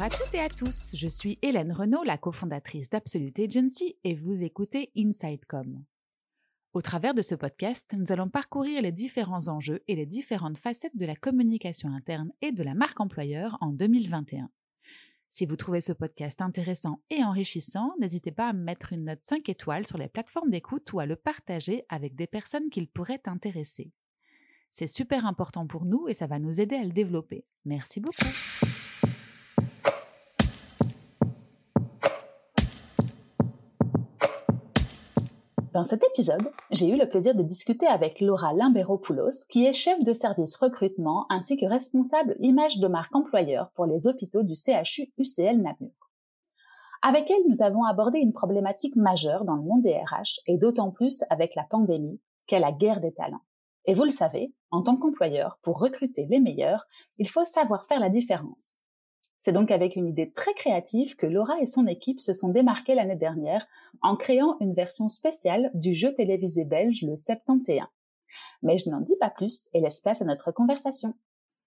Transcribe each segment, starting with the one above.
Bonjour à toutes et à tous, je suis Hélène Renaud, la cofondatrice d'Absolute Agency et vous écoutez InsideCom. Au travers de ce podcast, nous allons parcourir les différents enjeux et les différentes facettes de la communication interne et de la marque employeur en 2021. Si vous trouvez ce podcast intéressant et enrichissant, n'hésitez pas à mettre une note 5 étoiles sur les plateformes d'écoute ou à le partager avec des personnes qu'il pourrait intéresser. C'est super important pour nous et ça va nous aider à le développer. Merci beaucoup. Dans cet épisode, j'ai eu le plaisir de discuter avec Laura Limberopoulos, qui est chef de service recrutement ainsi que responsable image de marque employeur pour les hôpitaux du CHU UCL Namur. Avec elle, nous avons abordé une problématique majeure dans le monde des RH et d'autant plus avec la pandémie qu'est la guerre des talents. Et vous le savez, en tant qu'employeur, pour recruter les meilleurs, il faut savoir faire la différence. C'est donc avec une idée très créative que Laura et son équipe se sont démarquées l'année dernière en créant une version spéciale du jeu télévisé belge le 71. Mais je n'en dis pas plus et laisse place à notre conversation.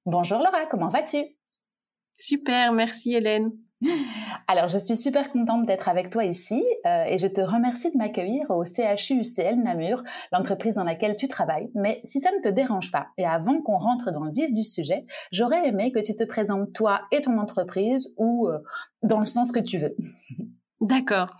Bonjour Laura, comment vas-tu? Super, merci Hélène. Alors, je suis super contente d'être avec toi ici euh, et je te remercie de m'accueillir au CHU UCL Namur, l'entreprise dans laquelle tu travailles. Mais si ça ne te dérange pas, et avant qu'on rentre dans le vif du sujet, j'aurais aimé que tu te présentes toi et ton entreprise ou euh, dans le sens que tu veux. D'accord.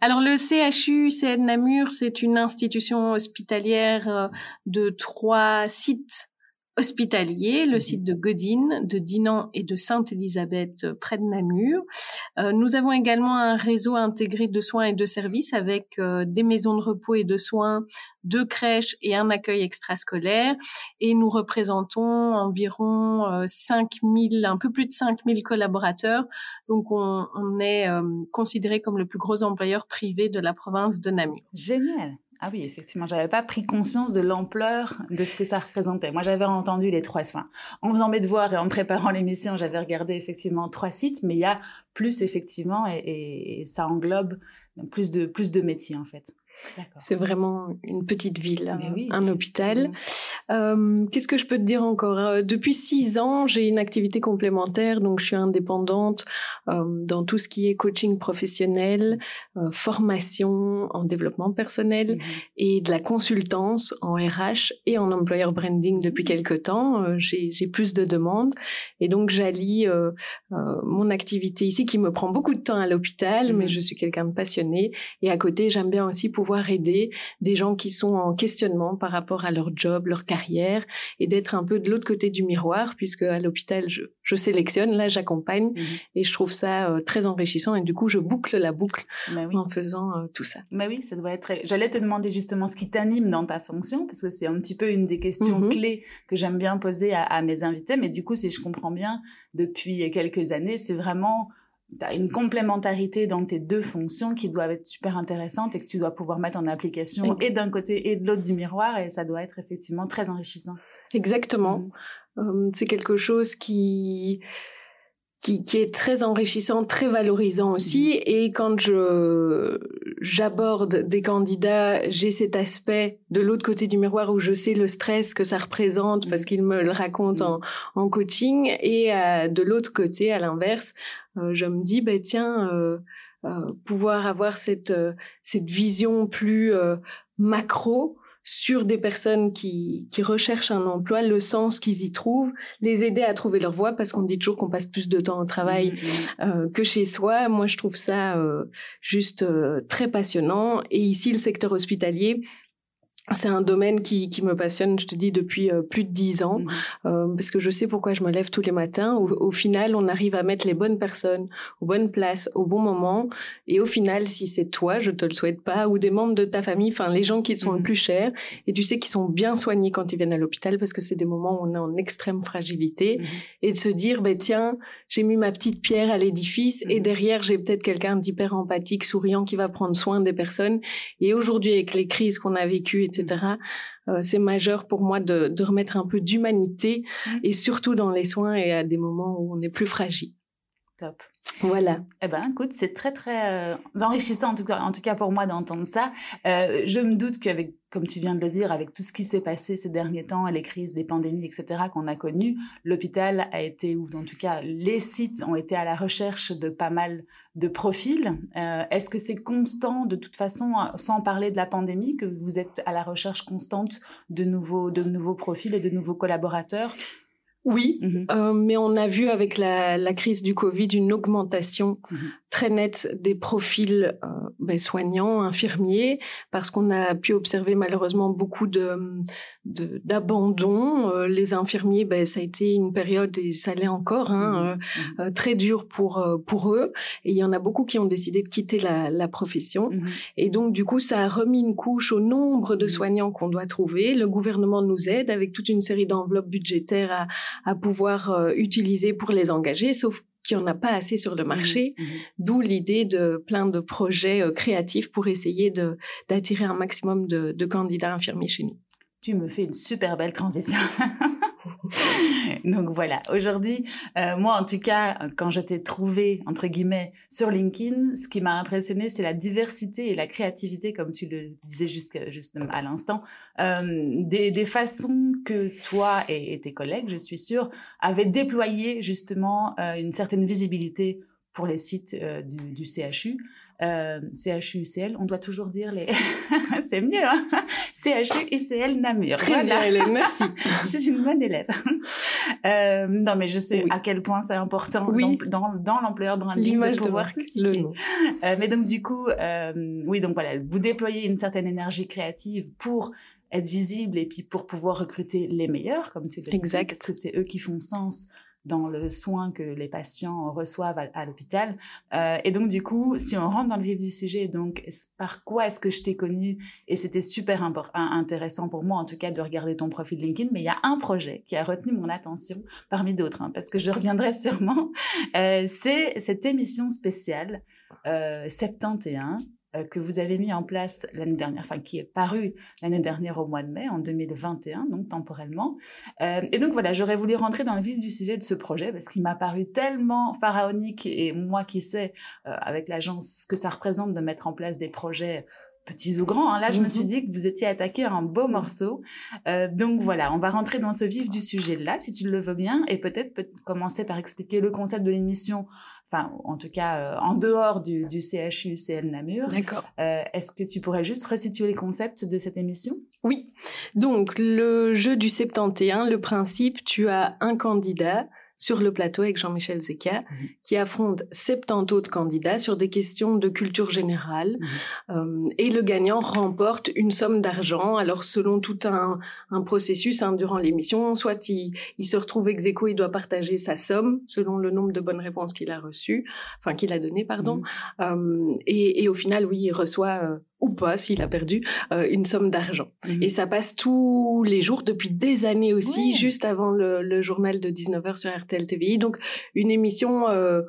Alors le CHU UCL Namur, c'est une institution hospitalière euh, de trois sites hospitalier, le mhm. site de Godine, de Dinan et de Sainte-Élisabeth euh, près de Namur. Euh, nous avons également un réseau intégré de soins et de services avec euh, des maisons de repos et de soins, deux crèches et un accueil extrascolaire. Et nous représentons environ 5000, un peu plus de 5000 collaborateurs. Donc on, on est considéré comme le plus gros employeur privé de la province de Namur. Génial. Ah oui, effectivement, j'avais pas pris conscience de l'ampleur de ce que ça représentait. Moi, j'avais entendu les trois. Enfin, en faisant mes devoirs et en préparant l'émission, j'avais regardé effectivement trois sites, mais il y a plus effectivement et, et ça englobe plus de plus de métiers en fait. C'est vraiment une petite ville, un hôpital. Euh, Qu'est-ce que je peux te dire encore? Euh, Depuis six ans, j'ai une activité complémentaire, donc je suis indépendante euh, dans tout ce qui est coaching professionnel, euh, formation en développement personnel mhm. et de la consultance en RH et en employer branding depuis quelques temps. Euh, j'ai plus de demandes et donc j'allie mon activité ici qui me prend beaucoup de temps à l'hôpital, mais je suis quelqu'un de passionné et à côté j'aime bien aussi pouvoir aider des gens qui sont en questionnement par rapport à leur job, leur carrière, et d'être un peu de l'autre côté du miroir, puisque à l'hôpital, je, je, sélectionne, là, j'accompagne, mhm. et je trouve ça euh, très enrichissant, et du coup, je boucle la boucle bah en faisant euh, tout ça. Bah oui, ça doit être... J'allais te demander justement ce qui t'anime dans ta fonction, parce que c'est un petit peu une des questions mhm. clés que j'aime bien poser à, à mes invités, mais du coup, si je comprends bien, depuis quelques années, c'est vraiment tu as une complémentarité dans tes deux fonctions qui doivent être super intéressantes et que tu dois pouvoir mettre en application et d'un côté et de l'autre du miroir et ça doit être effectivement très enrichissant. Exactement. Mmh. c'est quelque chose qui qui, qui, est très enrichissant, très valorisant aussi. Mmh. Et quand je j'aborde des candidats, j'ai cet aspect de l'autre côté du miroir où je sais le stress que ça représente parce mmh. qu'ils me le racontent en, en coaching. Et euh, de l'autre côté, à l'inverse, euh, je me dis, bah, tiens, euh, pouvoir avoir cette, cette vision plus macro sur des personnes qui, qui recherchent un emploi, le sens qu'ils y trouvent, les aider à trouver leur voie, parce qu'on dit toujours qu'on passe plus de temps au travail mmh, mmh. euh, que chez soi. Moi, je trouve ça euh, juste euh, très passionnant. Et ici, le secteur hospitalier, c'est un domaine qui, qui, me passionne, je te dis, depuis euh, plus de dix ans, mmh. euh, parce que je sais pourquoi je me lève tous les matins. Au, au, final, on arrive à mettre les bonnes personnes aux bonnes places, au bon moment. Et au final, si c'est toi, je te le souhaite pas, ou des membres de ta famille, enfin les gens qui te sont le mmh. plus chers, et tu sais qu'ils sont bien soignés quand ils viennent à l'hôpital, parce que c'est des moments où on est en extrême fragilité, mmh. et de se dire, ben tiens, j'ai mis ma petite pierre à l'édifice, et derrière, j'ai peut-être quelqu'un d'hyper empathique, souriant, qui va prendre soin des personnes. Et aujourd'hui, avec les crises qu'on a vécues, etc., euh, c'est majeur pour moi de, remettre un peu d'humanité mmh. et surtout dans les soins et à des moments où on est plus fragile. Top. Voilà. Eh ben, écoute, c'est très très euh, enrichissant en tout cas, en tout cas pour moi d'entendre ça. Euh, je me doute qu'avec, comme tu viens de le dire, avec tout ce qui s'est passé ces derniers temps, les crises, les pandémies, etc. qu'on a connues, l'hôpital a été, ou en tout cas les sites ont été à la recherche de pas mal de profils. Euh, est-ce que c'est constant de toute façon, sans parler de la pandémie, que vous êtes à la recherche constante de nouveaux de nouveaux profils et de nouveaux collaborateurs? Oui, mmh euh, mais on a vu avec la, la, crise du Covid une augmentation mmh très nette des profils euh, ben, soignants, infirmiers, parce qu'on a pu observer malheureusement beaucoup de d'abandon. Euh, les infirmiers, ben, ça a été une période et ça l'est encore hein, mmh euh, très dur pour pour eux. Et il y en a beaucoup qui ont décidé de quitter la, la profession. Et donc du coup, ça a remis une couche au nombre de soignants qu'on doit trouver. Le gouvernement nous aide avec toute une série d'enveloppes budgétaires à à pouvoir euh, utiliser pour les engager, sauf qu'il n'y en a pas assez sur le mmh marché, mmh d'où l'idée de plein de projets euh, créatifs pour essayer d'attirer un maximum de, de candidats infirmiers chez nous. Tu me fais une super belle transition. Donc voilà, aujourd'hui, euh, moi en tout cas, quand je t'ai trouvé, entre guillemets, sur LinkedIn, ce qui m'a impressionné, c'est la diversité et la créativité, comme tu le disais juste, juste à l'instant, euh, des, des, façons que toi et, tes collègues, je suis sûre, avaient déployé justement euh, une certaine visibilité pour les sites euh, du, du, CHU. Euh, CHU, UCL, on doit toujours dire les... c'est mieux, hein CHU, UCL, Namur. Très bien, Hélène, merci. je suis une bonne élève. Euh, non, mais je sais à quel point c'est important oui. dans, dans l'employeur branding de pouvoir tout citer. Euh, mais donc, du coup, euh, oui, donc voilà, vous déployez une certaine énergie créative pour être visible et puis pour pouvoir recruter les meilleurs, comme tu le disais, parce que c'est eux qui font sens dans le soin que les patients reçoivent à, l'hôpital. Euh, et donc, du coup, si on rentre dans le vif du sujet, donc, par quoi est-ce que je t'ai connu Et c'était super intéressant pour moi, en tout cas, de regarder ton profil LinkedIn. Mais il y a un projet qui a retenu mon attention parmi d'autres, hein, parce que je reviendrai sûrement. Euh, c'est cette émission spéciale euh, 71 euh, que vous avez mis en place l'année dernière, enfin qui est paru l'année dernière au mois de mai, en 2021, donc temporellement. Euh, et donc voilà, j'aurais voulu rentrer dans le vif du sujet de ce projet parce qu'il m'a paru tellement pharaonique et moi qui sais euh, avec l'agence ce que ça représente de mettre en place des projets petits ou grands. Hein. Là, je me suis mmh dit que vous étiez attaqué à un beau morceau. Euh, donc voilà, on va rentrer dans ce vif du sujet là, si tu le veux bien, et peut-être peut commencer par expliquer le concept de l'émission. Enfin, en tout cas, euh, en dehors du, du CHU CL Namur. D'accord. Euh, Est-ce que tu pourrais juste resituer les concepts de cette émission? Oui. Donc, le jeu du 71, le principe, tu as un candidat sur le plateau avec Jean-Michel Zeka, mmh qui affronte 70 autres candidats sur des questions de culture générale. Mmh euh, et le gagnant remporte une somme d'argent. Alors, selon tout un, un processus hein, durant l'émission, soit il, il, se retrouve ex aequo, il doit partager sa somme selon le nombre de bonnes réponses qu'il a reçues, enfin qu'il a donné, pardon. Mmh euh, et, et, au final, oui, il reçoit euh, ou pas s'il a perdu euh, une somme d'argent. Mhm. Et ça passe tous les jours depuis des années aussi, juste avant le, le, journal de 19h sur RTL TVI. Donc une émission euh,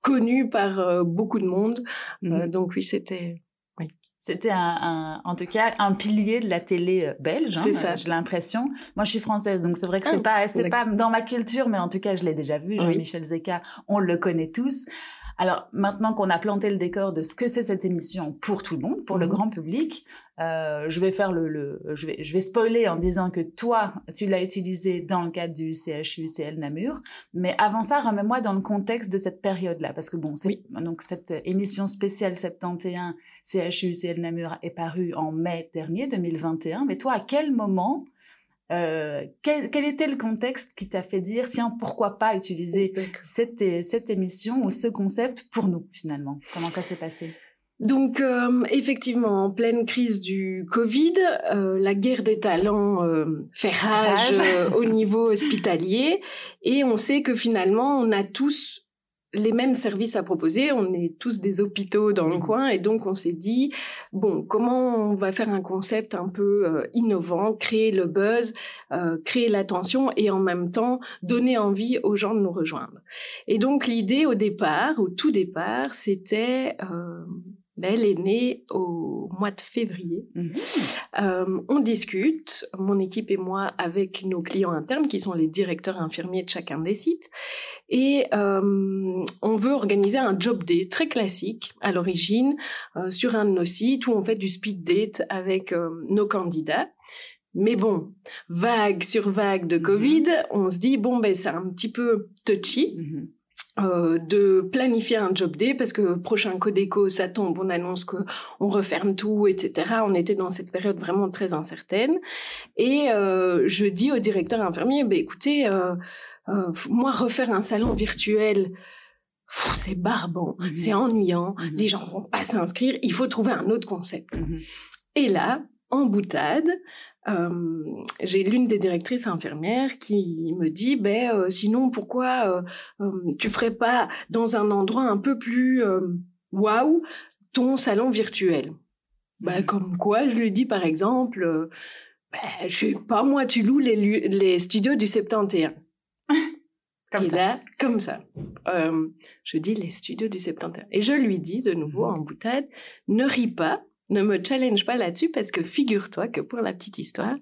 connue par euh, beaucoup de monde. Mhm. donc oui, c'était... Oui. C'était un, un, en tout cas un pilier de la télé belge. Hein, c'est ça. J'ai l'impression. Moi, je suis française, donc c'est vrai que c'est ah, pas c'est pas dans ma culture, mais en tout cas, je l'ai déjà vu. Jean-Michel oui. Zeka, on le connaît tous. Alors maintenant qu'on a planté le décor de ce que c'est cette émission pour tout le monde, pour mmh. le grand public, euh, je vais faire le, le, je vais je vais spoiler en disant que toi tu l'as utilisé dans le cadre du CHU CL Namur, mais avant ça remets-moi dans le contexte de cette période-là parce que bon oui. donc cette émission spéciale 71 CHU CL Namur est parue en mai dernier 2021, mais toi à quel moment euh, quel, quel, était le contexte qui t'a fait dire tiens pourquoi pas utiliser cette, cette émission ou ce concept pour nous finalement? Comment ça s'est passé? Donc euh, effectivement, en pleine crise du Covid, euh, la guerre des talents euh, fait rage. Euh, au niveau hospitalier, et on sait que finalement, on a tous les mêmes services à proposer. On est tous des hôpitaux dans le mmh. coin et donc on s'est dit bon comment on va faire un concept un peu euh, innovant, créer le buzz, euh, créer l'attention et en même temps donner envie aux gens de nous rejoindre. Et donc l'idée au départ, au tout départ, c'était euh, elle est née au mois de février. Mhm. Euh, on discute, mon équipe et moi, avec nos clients internes, qui sont les directeurs infirmiers de chacun des sites. Et euh, on veut organiser un job day très classique à l'origine euh, sur un de nos sites où on fait du speed date avec nos candidats. Mais bon, vague sur vague de Covid, on se dit, bon, ben, c'est un petit peu touchy. Mhm. Euh, de planifier un job day parce que prochain Codeco ça tombe, on annonce que on referme tout, etc. On était dans cette période vraiment très incertaine et euh, je dis au directeur infirmier, bah, écoutez, euh, moi refaire un salon virtuel. C'est barbant, Mhm. c'est ennuyant, Mhm. les gens vont pas s'inscrire, il faut trouver un autre concept. Mhm. Et là, en boutade, euh, j'ai l'une des directrices infirmières qui me dit, ben euh, sinon pourquoi euh, euh, tu ferais pas dans un endroit un peu plus waouh ton salon virtuel? Ben Mhm. comme quoi, je lui dis par exemple, ben, je sais pas moi, tu loues les, studios du 71. Comme et ça. là, comme ça. Je dis les studios du 71. Et je lui dis de nouveau Mhm. en boutade, ne ris pas, ne me challenge pas là-dessus parce que figure-toi que pour la petite histoire,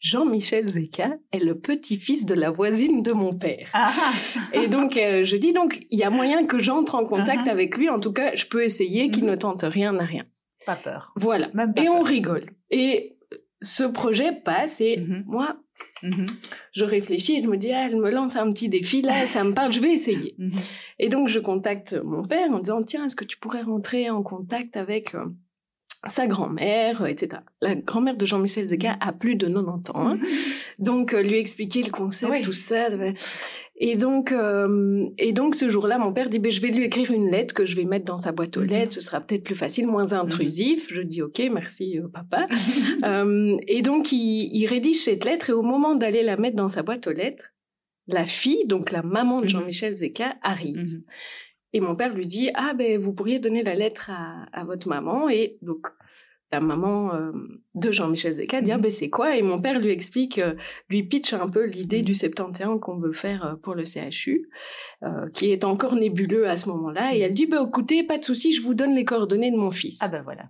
Jean-Michel Zeka est le petit-fils de la voisine de mon père. Ah, Et donc, euh, je dis donc, il y a moyen que j'entre en contact Uh-huh. avec lui. En tout cas, je peux essayer qu'il Mhm. ne tente rien n'a rien. pas peur. Voilà. Même pas Et on rigole. Et ce projet passe et Mhm. moi, Mhm. je réfléchis et je me dis, ah, elle me lance un petit défi là, ça me parle, je vais essayer. Et donc, je contacte mon père en disant, tiens, est-ce que tu pourrais rentrer en contact avec euh, sa grand-mère, euh, etc. La grand-mère de Jean-Michel Zeka a plus de 90 ans. hein. Donc, euh, lui expliquer le concept, Oui. tout ça. Et donc, euh, et donc ce jour-là, mon père dit, ben, je vais lui écrire une lettre que je vais mettre dans sa boîte aux Mhm. lettres. Ce sera peut-être plus facile, moins intrusif. Je dis, OK, merci, euh, papa. Euh, et donc, il, il rédige cette lettre et au moment d'aller la mettre dans sa boîte aux lettres, la fille, donc la maman de Mhm. Jean-Michel Zeka, arrive. Et mon père lui dit Ah, ben, vous pourriez donner la lettre à, à votre maman. Et donc, la maman euh, de Jean-Michel Zeka dit Ah, Mhm. ben, c'est quoi? Et mon père lui explique, euh, lui pitch un peu l'idée Mhm. du 71 qu'on veut faire euh, pour le CHU, euh, qui est encore nébuleux à ce moment-là. Et elle dit bah, Écoutez, pas de souci, je vous donne les coordonnées de mon fils. Ah ben voilà.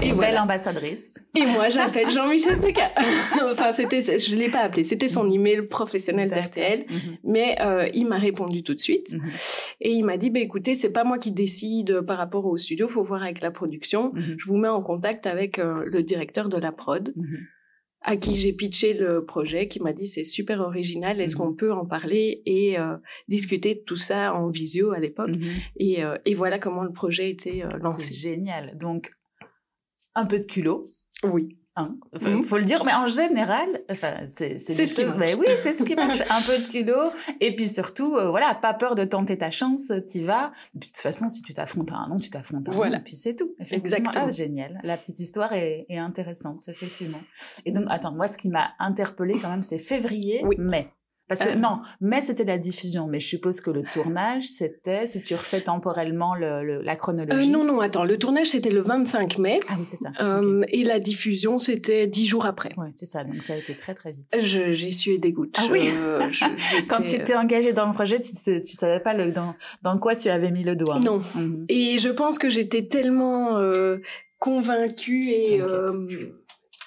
Et, Belle voilà. ambassadrice. et moi, j'appelle Jean-Michel Zeka. enfin, c'était, je ne l'ai pas appelé, c'était son email professionnel d'RTL. Mhm. Mais euh, il m'a répondu tout de suite. Mhm. Et il m'a dit, bah, écoutez, c'est pas moi qui décide par rapport au studio, faut voir avec la production. Mhm. Je vous mets en contact avec euh, le directeur de la prod, à qui j'ai pitché le projet, qui m'a dit, c'est super original, est-ce qu'on peut en parler et euh, discuter de tout ça en visio à l'époque? Et, et voilà comment le projet était euh, C'est lancé. génial. Donc, un peu de culot. Oui. Hein, Enfin, Mhm. faut le dire, mais en général, enfin, c'est ce qui marche. mais oui, c'est ce qui marche. un peu de culot, et puis surtout, euh, voilà, pas peur de tenter ta chance, t'y vas. De toute façon, si tu t'affrontes à un nom, tu t'affrontes à un Voilà. nom, et puis c'est tout. Effectivement. Exactement. Ah, génial. La petite histoire est, est intéressante, effectivement. Et donc, attends, moi, ce qui m'a interpellée quand même, c'est février, Oui. mai. Parce que Euh. non, mai c'était la diffusion, mais je suppose que le tournage c'était, si tu refais temporellement le, le- la Euh, chronologie. non, non, attends, le tournage c'était le 25 mai Ah oui, c'est ça. Euh, et la diffusion c'était dix jours après. Ouais, c'est ça. Donc ça a été très très vite. J'ai sué des gouttes. Ah oui. Je- Quand tu t'es engagé dans le projet, tu ne tu savais pas le, dans, dans quoi tu avais mis le doigt. Non. Mhm. Et je pense que j'étais tellement convaincue et,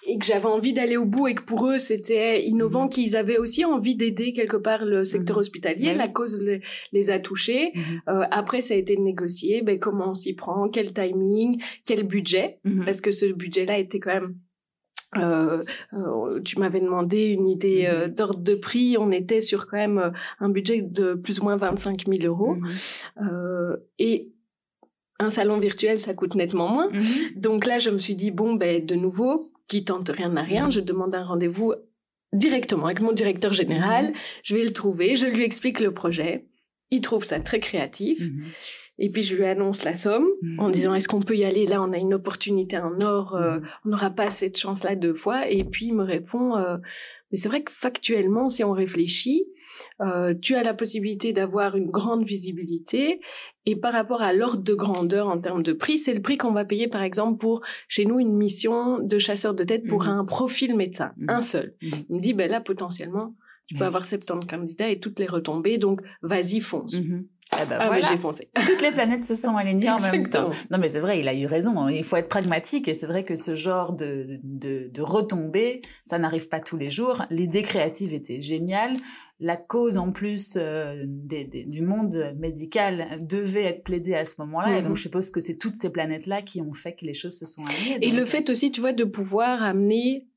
et que j'avais envie d'aller au bout et que pour eux c'était innovant, Mhm. qu'ils avaient aussi envie d'aider quelque part le secteur Mhm. hospitalier. Ouais. La cause les, les a touchés. Mhm. Euh, après, ça a été négocié. Ben, comment on s'y prend? Quel timing? Quel budget? Parce que ce budget-là était quand même... euh, euh, tu m'avais demandé une idée euh, d'ordre de prix. On était sur quand même euh, un budget de plus ou moins 25 000 euros. Euh, et un salon virtuel, ça coûte nettement moins. Donc là, je me suis dit, bon, ben, de nouveau, qui tente rien n'a rien, je demande un rendez-vous directement avec mon directeur général. Je vais le trouver, je lui explique le projet. Il trouve ça très créatif. Mhm. Et puis, je lui annonce la somme en Mhm. disant, est-ce qu'on peut y aller? Là, on a une opportunité en or. euh, Mhm. on n'aura pas cette chance-là deux fois. Et puis, il me répond, euh, mais c'est vrai que factuellement, si on réfléchit, euh, tu as la possibilité d'avoir une grande visibilité. Et par rapport à l'ordre de grandeur en termes de prix, c'est le prix qu'on va payer, par exemple, pour chez nous une mission de chasseur de tête pour Mhm. un profil médecin, Mhm. un seul. Mhm. Il me dit, ben là, potentiellement, tu peux avoir 70 candidats et toutes les retombées, donc vas-y, fonce. Eh ben, ah, j'ai foncé. Toutes les planètes se sont alignées en même temps. Non, mais c'est vrai, il a eu raison. Hein. Il faut être pragmatique et c'est vrai que ce genre de, de, de retombées, ça n'arrive pas tous les jours. L'idée créative était géniale. La cause en plus euh, du monde médical devait être plaidée à ce moment-là. Et donc, mhm. je suppose que c'est toutes ces planètes-là qui ont fait que les choses se sont alignées. Et le fait aussi, tu vois, de pouvoir amener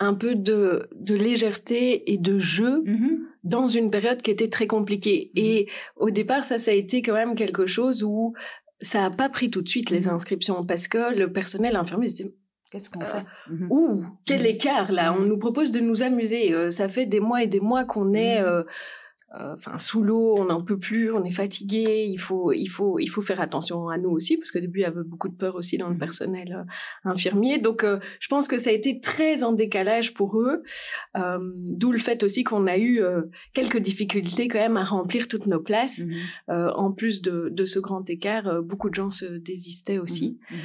un peu de, de légèreté et de jeu mhm. Dans une période qui était très compliquée. Mhm. Et au départ, ça, ça a été quand même quelque chose où ça a pas pris tout de suite les mhm. inscriptions parce que le personnel infirmier se dit Qu'est-ce qu'on fait euh, Ouh, quel écart là? On nous propose de nous amuser. Euh, ça fait des mois et des mois qu'on est euh, euh, enfin sous l'eau, on n'en peut plus, on est fatigué, il faut il faut il faut faire attention à nous aussi parce qu'au début il y avait beaucoup de peur aussi dans le mmh. personnel euh, infirmier. Donc euh, je pense que ça a été très en décalage pour eux, d'où le fait aussi qu'on a eu quelques difficultés quand même à remplir toutes nos places. Mmh. en plus de, de ce grand écart, beaucoup de gens se désistaient aussi. Mmh.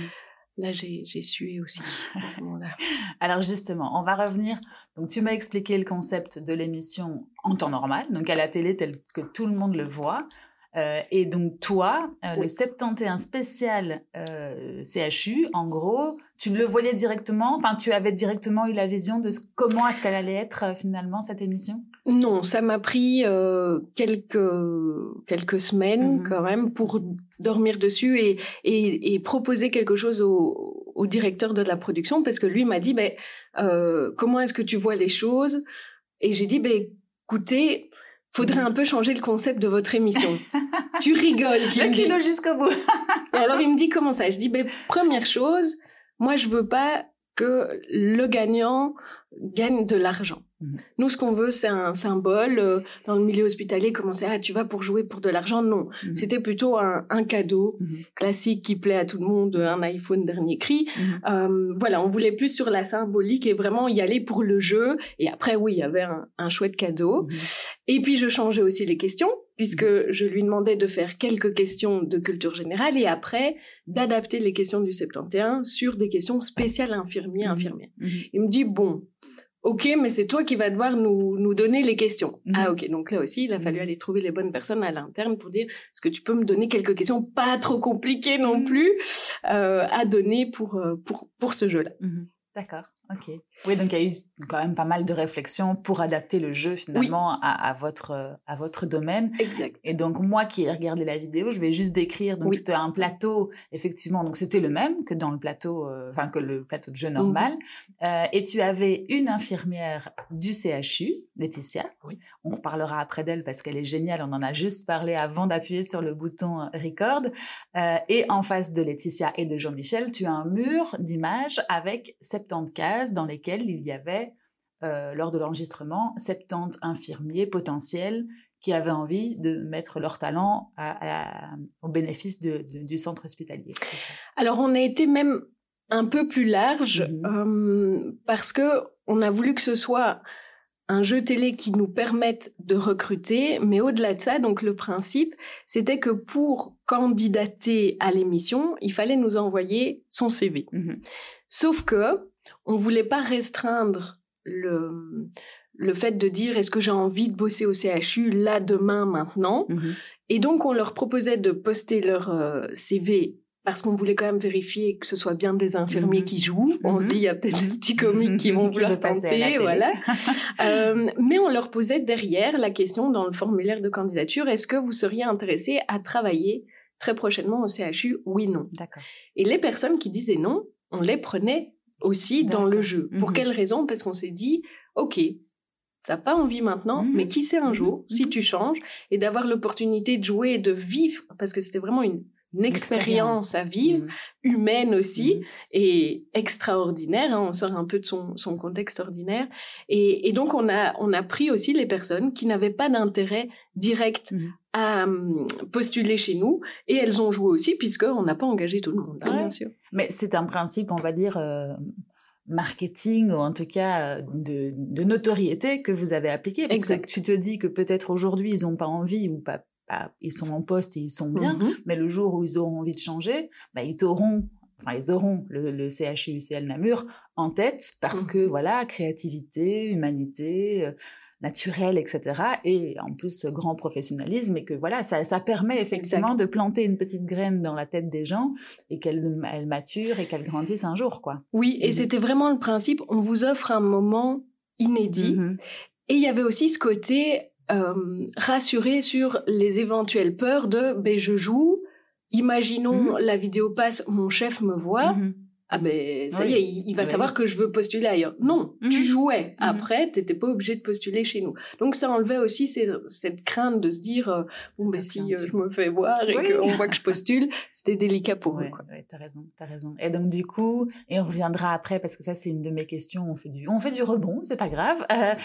Là, j'ai sué aussi à ce moment-là. Alors justement, on va revenir. Donc tu m'as expliqué le concept de l'émission en temps normal, donc à la télé tel que tout le monde le voit. Euh, et donc toi, euh, le 71 spécial euh, CHU, en gros, tu le voyais directement, enfin tu avais directement eu la vision de comment est-ce qu'elle allait être finalement cette émission? Non, ça m'a pris quelques quelques semaines mmh quand même pour dormir dessus et, et, proposer quelque chose au, au, directeur de la production parce que lui m'a dit ben comment est-ce que tu vois les choses? Et j'ai dit ben écoutez faudrait un peu changer le concept de votre émission. tu rigoles. Le kilo jusqu'au bout. et alors il me dit comment ça? Je dis ben première chose, moi je veux pas que le gagnant gagne de l'argent. Mmh. Nous, ce qu'on veut, c'est un symbole. Euh, dans le milieu hospitalier, comment c'est, ah, tu vas pour jouer pour de l'argent Non. Mmh. C'était plutôt un, un cadeau mmh. classique qui plaît à tout le monde, un iPhone dernier cri. Euh, voilà, on voulait plus sur la symbolique et vraiment y aller pour le jeu. Et après, oui, il y avait un, un chouette cadeau. Et puis, je changeais aussi les questions puisque je lui demandais de faire quelques questions de culture générale et après d'adapter les questions du 71 sur des questions spéciales infirmiers, infirmières. Il me dit, bon, ok, mais c'est toi qui vas devoir nous, nous donner les questions. Ah ok, donc là aussi, il a fallu aller trouver les bonnes personnes à l'interne pour dire, est-ce que tu peux me donner quelques questions pas trop compliquées non plus euh, à donner pour, euh, pour, pour ce jeu-là. D'accord. Ok. Oui, donc il y a eu quand même pas mal de réflexions pour adapter le jeu finalement à, à, votre, à votre domaine. Exact. Et donc moi qui ai regardé la vidéo, je vais juste décrire donc c'était un plateau effectivement donc c'était le même que dans le plateau euh, enfin que le plateau de jeu mhm. normal euh, et tu avais une infirmière du CHU, Laetitia. Oui. On reparlera après d'elle parce qu'elle est géniale, on en a juste parlé avant d'appuyer sur le bouton euh, record euh, et en face de Laetitia et de Jean-Michel, tu as un mur d'images avec 70 dans lesquelles il y avait euh, lors de l'enregistrement 70 infirmiers potentiels qui avaient envie de mettre leur talent au bénéfice du centre hospitalier. Alors on a été même un peu plus large mmh euh, parce que on a voulu que ce soit un jeu télé qui nous permette de recruter, mais au-delà de ça, donc le principe, c'était que pour candidater à l'émission, il fallait nous envoyer son CV. Mmh Sauf que on voulait pas restreindre le, le fait de dire est-ce que j'ai envie de bosser au CHU là, demain, maintenant? Mhm. Et donc, on leur proposait de poster leur euh, CV parce qu'on voulait quand même vérifier que ce soit bien des infirmiers mhm. qui jouent. On se mhm. dit, il y a peut-être des petits comiques qui vont vouloir tenter, voilà. euh, mais on leur posait derrière la question dans le formulaire de candidature, est-ce que vous seriez intéressé à travailler très prochainement au CHU Oui, non? D'accord. Et les personnes qui disaient non, on les prenait aussi dans le jeu. Pour mmh quelle raison? Parce qu'on s'est dit, ok, t'as pas envie maintenant, mmh mais qui sait un mmh jour, si tu changes, et d'avoir l'opportunité de jouer et de vivre, parce que c'était vraiment une, expérience à vivre, humaine aussi, et extraordinaire. Hein, on sort un peu de son, son contexte ordinaire. Et, et, donc, on a, on a pris aussi les personnes qui n'avaient pas d'intérêt direct à hum, postuler chez nous et elles ont joué aussi puisqu'on n'a pas engagé tout le monde, hein, bien sûr. Mais c'est un principe, on va dire, euh, marketing ou en tout cas euh, de, de, notoriété que vous avez appliqué. Parce exact. que tu te dis que peut-être aujourd'hui ils n'ont pas envie ou pas, ils sont en poste et ils sont bien, mm-hmm. mais le jour où ils auront envie de changer, bah, ils auront Enfin, ils auront le, le CHUCL Namur en tête parce mm-hmm. que voilà créativité, humanité, euh, naturel, etc. Et en plus, grand professionnalisme et que voilà, ça, ça permet effectivement de planter une petite graine dans la tête des gens et qu'elle elle mature et qu'elle grandisse un jour, quoi. Oui, et mmh. c'était vraiment le principe. On vous offre un moment inédit. Mmh et il y avait aussi ce côté euh, rassuré sur les éventuelles peurs de ben, je joue, imaginons mmh la vidéo passe, mon chef me voit ah ben ça y est, il, va savoir que je veux postuler ailleurs. Non, tu mhm. jouais. Mhm. Après, tu n'étais pas obligé de postuler chez nous. Donc ça enlevait aussi cette crainte de se dire euh, bon ben si euh, je me fais voir et qu'on voit que je postule, c'était délicat pour eux. Oui, t'as raison, as raison. Et donc du coup, et on reviendra après parce que ça c'est une de mes questions. On fait du, on fait du rebond, c'est pas grave. Euh,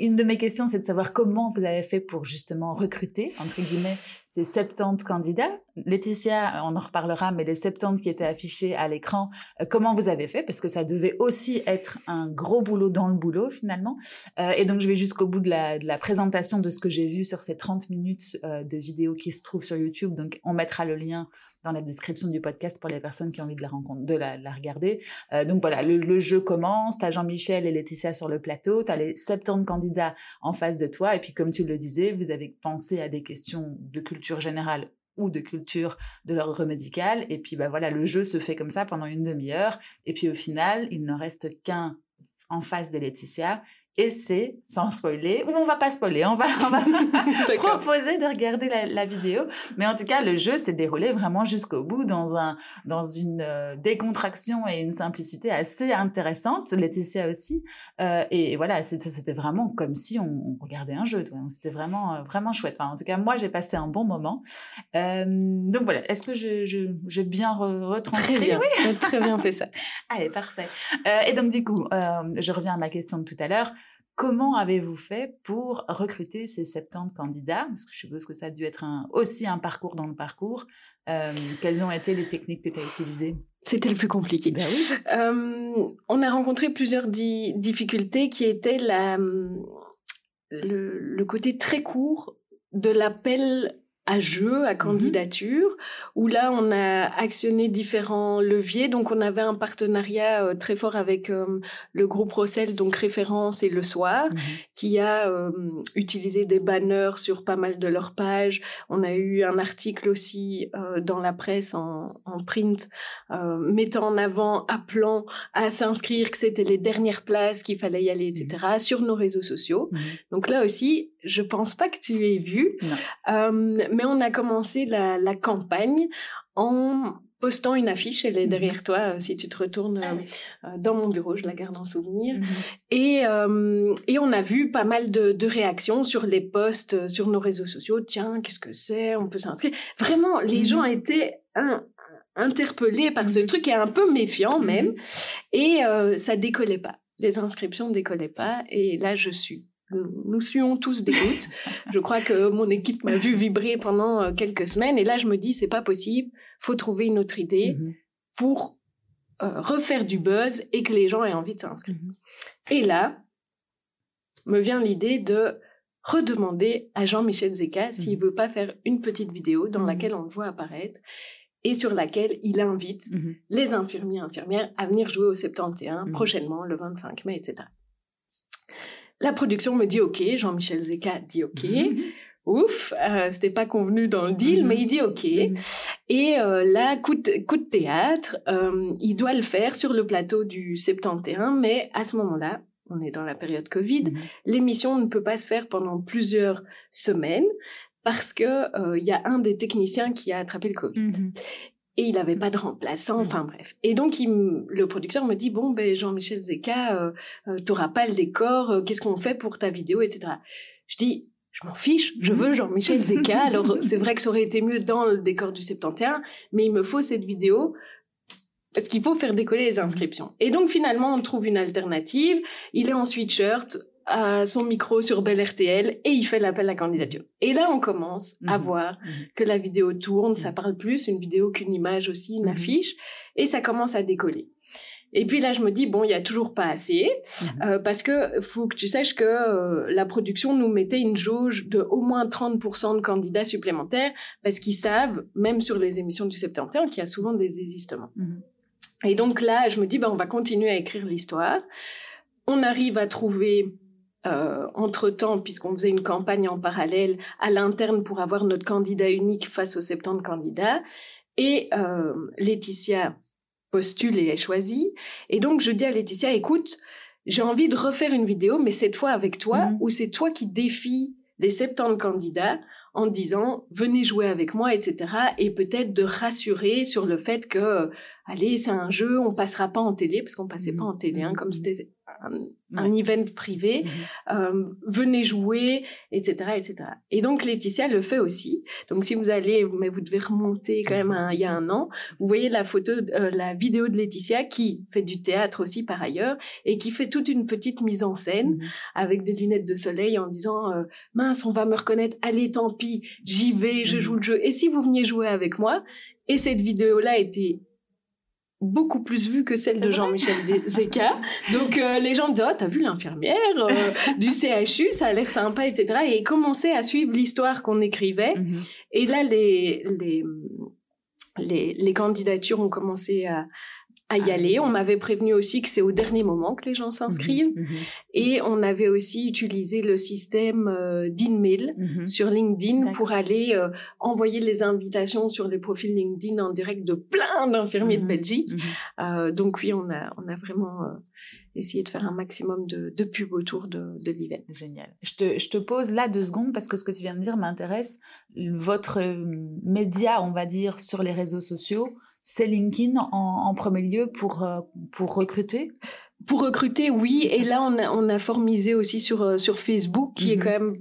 une de mes questions, c'est de savoir comment vous avez fait pour justement recruter entre guillemets ces 70 candidats. Laetitia, on en reparlera, mais les 70 qui étaient affichés à l'écran, euh, comment vous avez fait? Parce que ça devait aussi être un gros boulot dans le boulot finalement. Euh, et donc je vais jusqu'au bout de la, de la, présentation de ce que j'ai vu sur ces 30 minutes euh, de vidéo qui se trouvent sur YouTube. Donc on mettra le lien dans la description du podcast pour les personnes qui ont envie de la, regarder. Euh, donc voilà, le, le, jeu commence, tu as Jean-Michel et Laetitia sur le plateau, tu as les 70 candidats en face de toi, et puis comme tu le disais, vous avez pensé à des questions de culture générale ou de culture de l'ordre médical, et puis bah voilà, le jeu se fait comme ça pendant une demi-heure, et puis au final, il ne reste qu'un en face de Laetitia et c'est, sans spoiler, ou on va pas spoiler, on va, on va proposer de regarder la, la, vidéo. Mais en tout cas, le jeu s'est déroulé vraiment jusqu'au bout dans un, dans une euh, décontraction et une simplicité assez intéressante. Laetitia aussi. Euh, et, voilà, c'était vraiment comme si on, regardait un jeu. C'était vraiment, euh, vraiment chouette. Enfin, en tout cas, moi, j'ai passé un bon moment. Donc voilà, est-ce que j'ai je, je, bien retranscrit? Très bien, oui. très bien fait ça. Allez, parfait. et donc du coup, je reviens à ma question de tout à l'heure. Comment avez-vous fait pour recruter ces 70 candidats? Parce que je suppose que ça a dû être un, aussi un parcours dans le parcours. Euh, quelles ont été les techniques que tu as utilisées? C'était le plus compliqué. Ben oui. euh, on a rencontré plusieurs difficultés qui étaient la, le, le côté très court de l'appel à jeu, à mmh candidature, où là on a actionné différents leviers. Donc on avait un partenariat euh, très fort avec euh, le groupe Rossel, donc référence et le soir, mmh qui a euh, utilisé des banners sur pas mal de leurs pages. On a eu un article aussi dans la presse en, en print mettant en avant, appelant à s'inscrire, que c'était les dernières places, qu'il fallait y aller, etc. Mmh sur nos réseaux sociaux. Donc là aussi, je pense pas que tu aies vu mais on a commencé la, la campagne en postant une affiche, elle est mhm. derrière toi, euh, si tu te retournes ah euh, euh, dans mon bureau, je la garde en souvenir. Mhm. Et, et on a vu pas mal de, de, réactions sur les posts, sur nos réseaux sociaux. Tiens, qu'est-ce que c'est? On peut s'inscrire. Vraiment, les mhm. gens étaient interpellés par ce truc et un peu méfiants même. Et ça décollait pas. Les inscriptions décollaient pas. Et là, je suis nous suons tous des gouttes. je crois que mon équipe m'a vu vibrer pendant euh, quelques semaines et là je me dis c'est pas possible, faut trouver une autre idée mm-hmm. pour euh, refaire du buzz et que les gens aient envie de s'inscrire. Mm-hmm. Et là me vient l'idée de redemander à Jean-Michel Zeka s'il mm-hmm. veut pas faire une petite vidéo dans laquelle on le voit apparaître et sur laquelle il invite les infirmiers infirmières à venir jouer au 71 prochainement le 25 mai, etc. La production me dit OK, Jean-Michel Zeka dit OK. Mhm. Ouf, euh, c'était pas convenu dans le deal, mhm. mais il dit OK. Mhm. Et euh, là, coup de, coup de théâtre, euh, il doit le faire sur le plateau du 71, mais à ce moment-là, on est dans la période Covid, l'émission ne peut pas se faire pendant plusieurs semaines parce que il y a un des techniciens qui a attrapé le Covid et il n'avait pas de remplaçant, mmh. enfin bref. Et donc il, le producteur me dit bon ben Jean-Michel Zeka, euh, euh, t'auras pas le décor, euh, qu'est-ce qu'on fait pour ta vidéo, etc. Je dis je m'en fiche, je veux Jean-Michel Zeka. Alors c'est vrai que ça aurait été mieux dans le décor du 71, mais il me faut cette vidéo parce qu'il faut faire décoller les inscriptions. Et donc finalement on trouve une alternative. Il est en sweatshirt, à son micro sur Belle RTL et il fait l'appel à candidature. Et là, on commence à mhm. voir mhm. que la vidéo tourne, ça mhm. parle plus, une vidéo qu'une image aussi, une affiche, et ça commence à décoller. Et puis là, je me dis, bon, il y a toujours pas assez, euh, parce que faut que tu saches que euh, la production nous mettait une jauge de au moins 30% de candidats supplémentaires, parce qu'ils savent, même sur les émissions du 71, qu'il y a souvent des désistements. Et donc là, je me dis, ben, on va continuer à écrire l'histoire. On arrive à trouver euh, entre-temps, puisqu'on faisait une campagne en parallèle à l'interne pour avoir notre candidat unique face aux 70 candidats. Et euh, Laetitia postule et est choisie. Et donc, je dis à Laetitia, écoute, j'ai envie de refaire une vidéo, mais cette fois avec toi, mmh. où c'est toi qui défies les 70 candidats en disant venez jouer avec moi, etc. Et peut-être de rassurer sur le fait que, allez, c'est un jeu, on passera pas en télé, parce qu'on passait pas en télé, hein, comme mmh. c'était un, event privé, mmh euh, venez jouer, etc., etc. Et donc Laetitia le fait aussi. Donc si vous allez, mais vous devez remonter quand même il y a un an, vous voyez la photo, euh, la vidéo de Laetitia qui fait du théâtre aussi par ailleurs et qui fait toute une petite mise en scène mmh avec des lunettes de soleil en disant euh, mince, on va me reconnaître, allez tant pis, j'y vais, je mmh joue le jeu. Et si vous veniez jouer avec moi Et cette vidéo-là était beaucoup plus vue que celle de Jean-Michel Zeka. Donc euh, les gens disaient, oh, t'as vu l'infirmière euh, du CHU, ça a l'air sympa, etc. Et commençaient à suivre l'histoire qu'on écrivait. Mhm. Et là, les, les, les, les, candidatures ont commencé à, à y ah aller. On m'avait prévenu aussi que c'est au dernier moment que les gens s'inscrivent. Mhm, mhm. Et on avait aussi utilisé le système euh, d'email mhm. sur LinkedIn pour aller euh, envoyer les invitations sur les profils LinkedIn en direct de plein d'infirmiers de Belgique. Euh, donc oui, on a, on a vraiment essayé de faire un maximum de, de pub autour de, de l'event. Génial. Je te, je te pose là deux secondes parce que ce que tu viens de dire m'intéresse. Votre média, on va dire, sur les réseaux sociaux, c'est LinkedIn en, premier lieu pour, euh, pour recruter? Pour recruter, oui. Et là, on a, on a formisé aussi sur, euh, sur Facebook, qui est mhm. quand même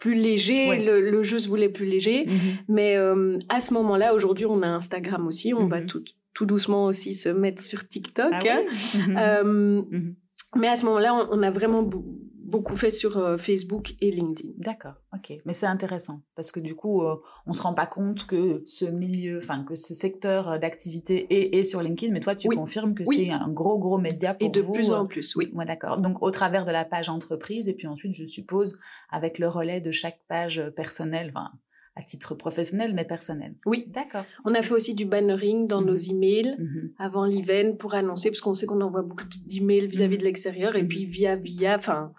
plus léger. Le, jeu se voulait plus léger. Mhm. Mais euh, à ce moment-là, aujourd'hui, on a Instagram aussi. On va mhm. tout, tout doucement aussi se mettre sur TikTok. Ah mais à ce moment-là, on, on a vraiment beaucoup fait sur euh, Facebook et LinkedIn. D'accord, ok. Mais c'est intéressant parce que du coup, euh, on se rend pas compte que ce milieu, enfin que ce secteur euh, d'activité est, sur LinkedIn, mais toi, tu confirmes que c'est un gros, gros média pour vous. Et de plus en plus, oui. Ouais, d'accord. Donc, au travers de la page entreprise et puis ensuite, je suppose, avec le relais de chaque page personnelle, enfin, à titre professionnel, mais personnel. Oui. D'accord. On a fait aussi du bannering dans nos mhm. emails mhm. avant l'event pour annoncer, parce qu'on sait qu'on envoie beaucoup d'emails vis-à-vis mhm. de l'extérieur, et puis via, via, enfin,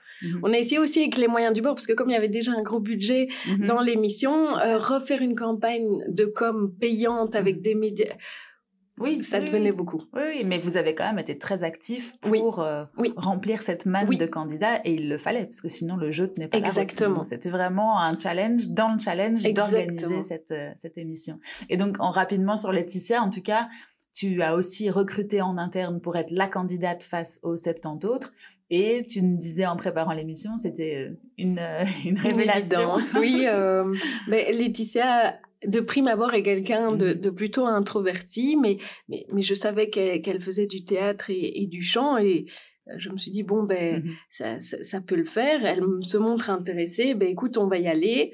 on a essayé aussi avec les moyens du bord, parce que comme il y avait déjà un gros budget dans l'émission, euh, refaire une campagne de com payante avec des médias oui, ça devenait beaucoup. Oui, mais vous avez quand même été très actif pour euh, remplir cette manne de candidats et il le fallait parce que sinon le jeu tenait pas Exactement. C'était vraiment un challenge dans le challenge d'organiser cette, euh, cette émission. Et donc, en rapidement sur Laetitia, en tout cas, tu as aussi recruté en interne pour être la candidate face aux 70 autres. Et tu me disais en préparant l'émission, c'était euh, une, une révélation. oui, mais Laetitia de prime abord est quelqu'un de, mmh. plutôt introverti, mais, mais, je savais qu'elle faisait du théâtre et, du chant et euh, je me suis dit, bon, ben, mmh ça, ça, peut le faire. Elle se montre intéressée. Ben, écoute, on va y aller.